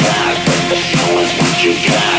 got. show is what you got.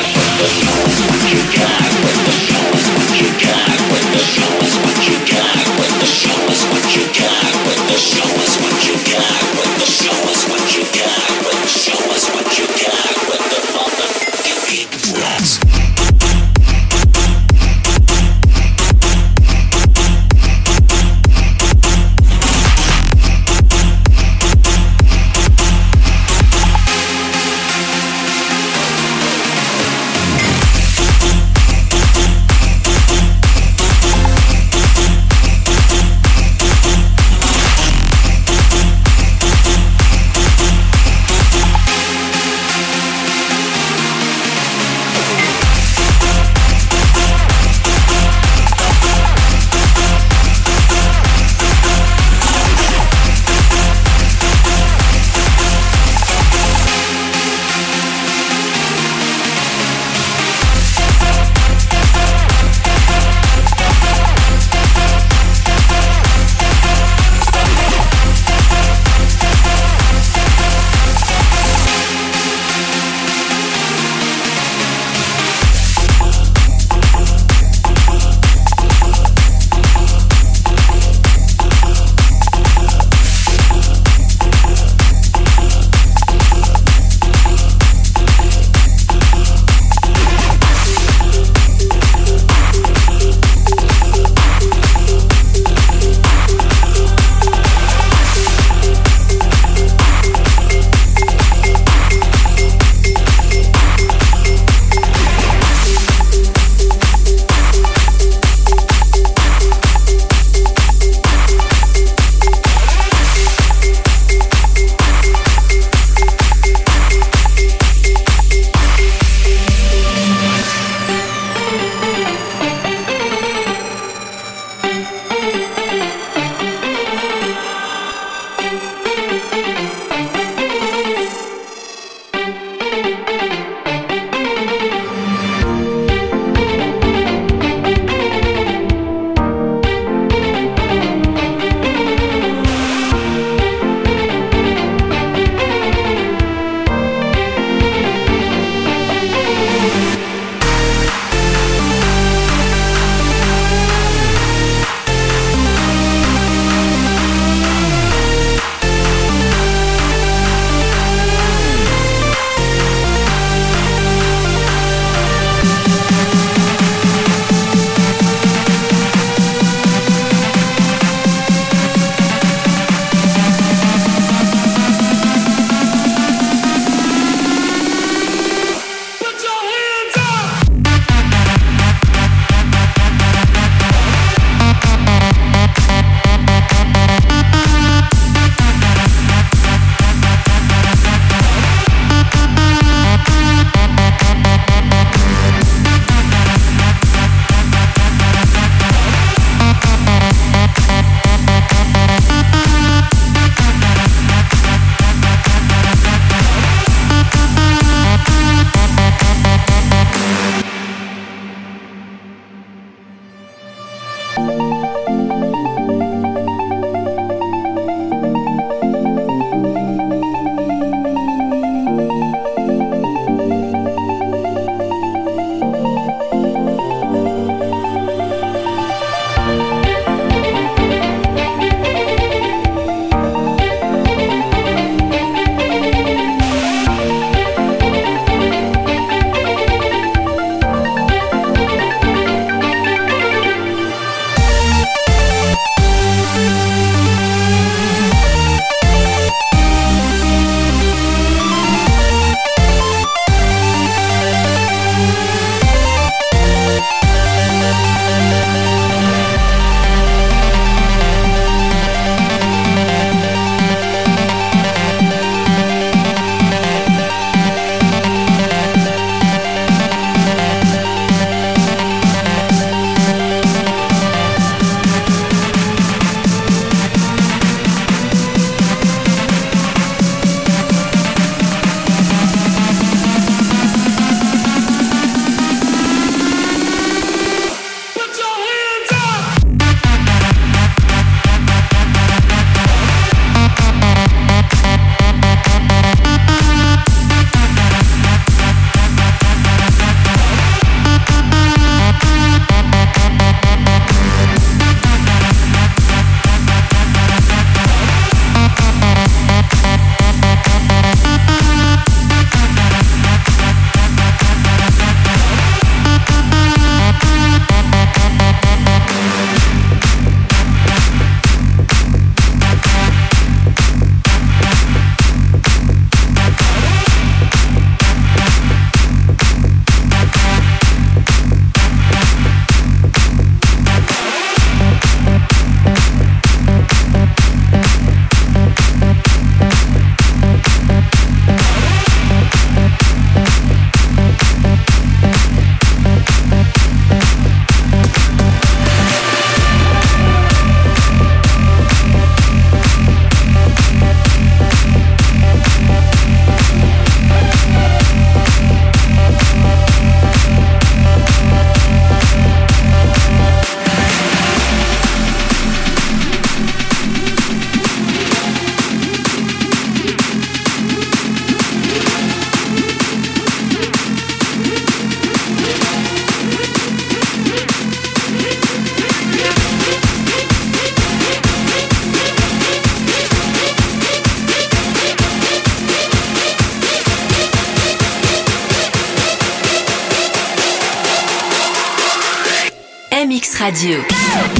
Radio.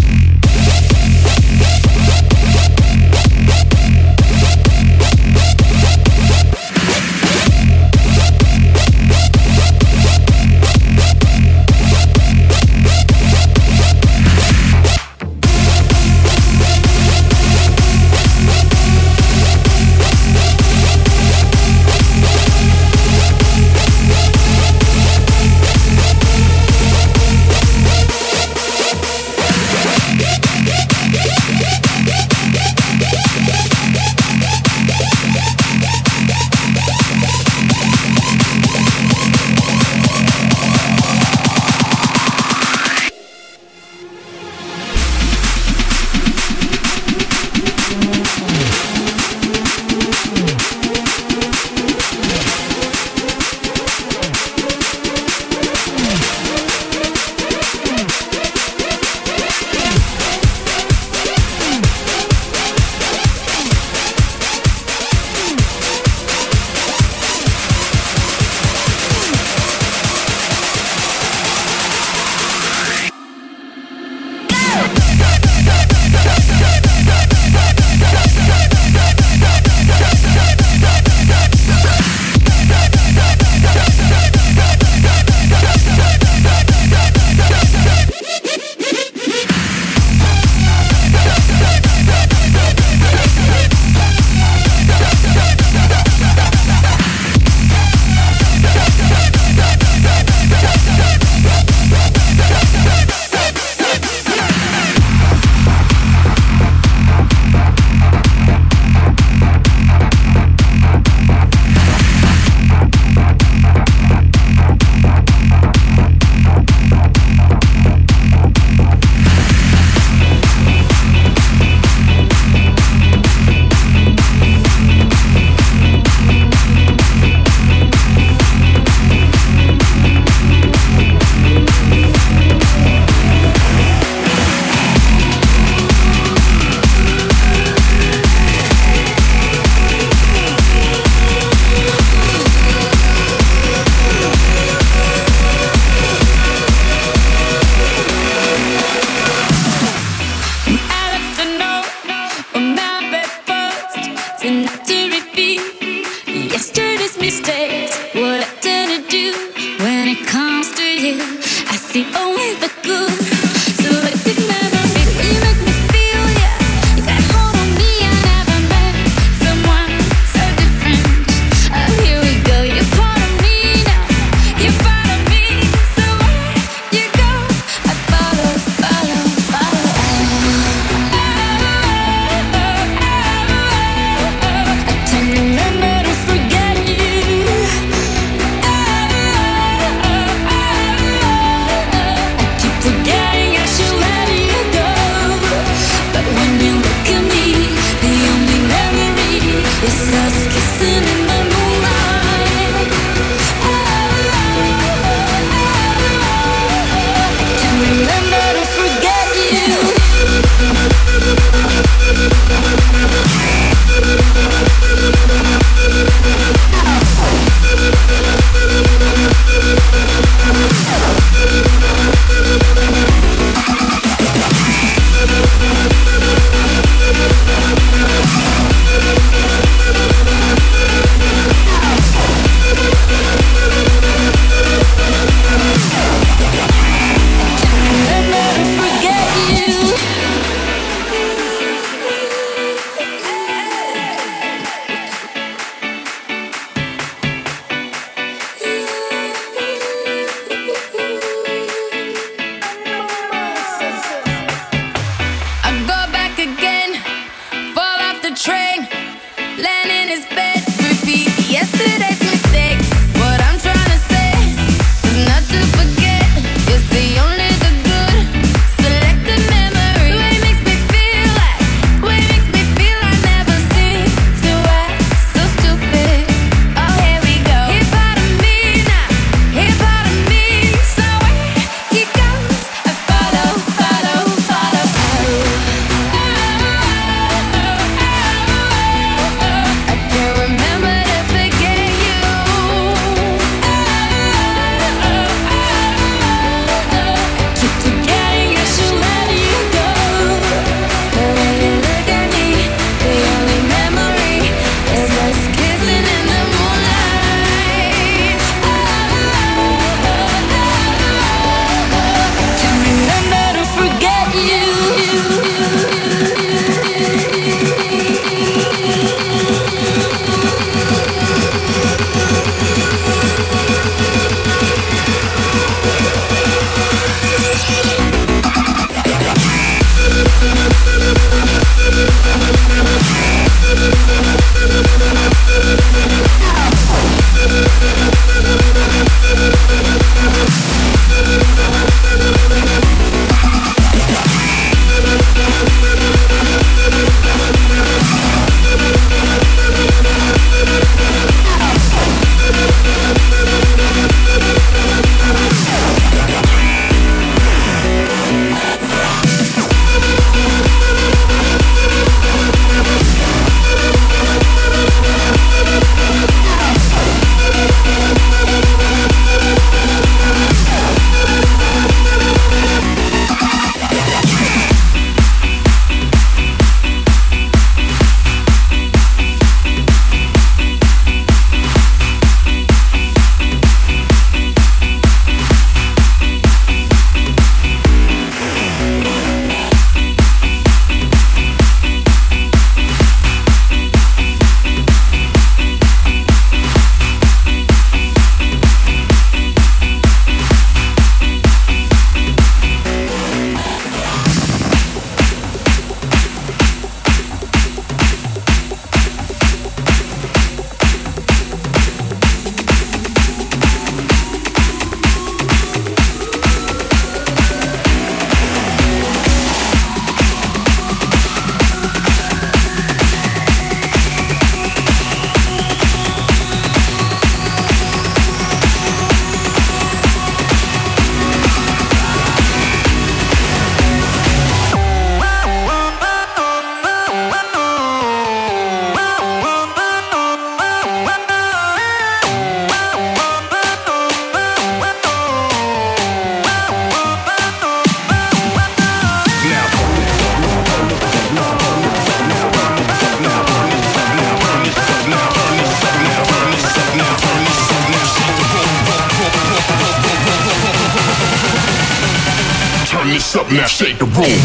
Shake the room.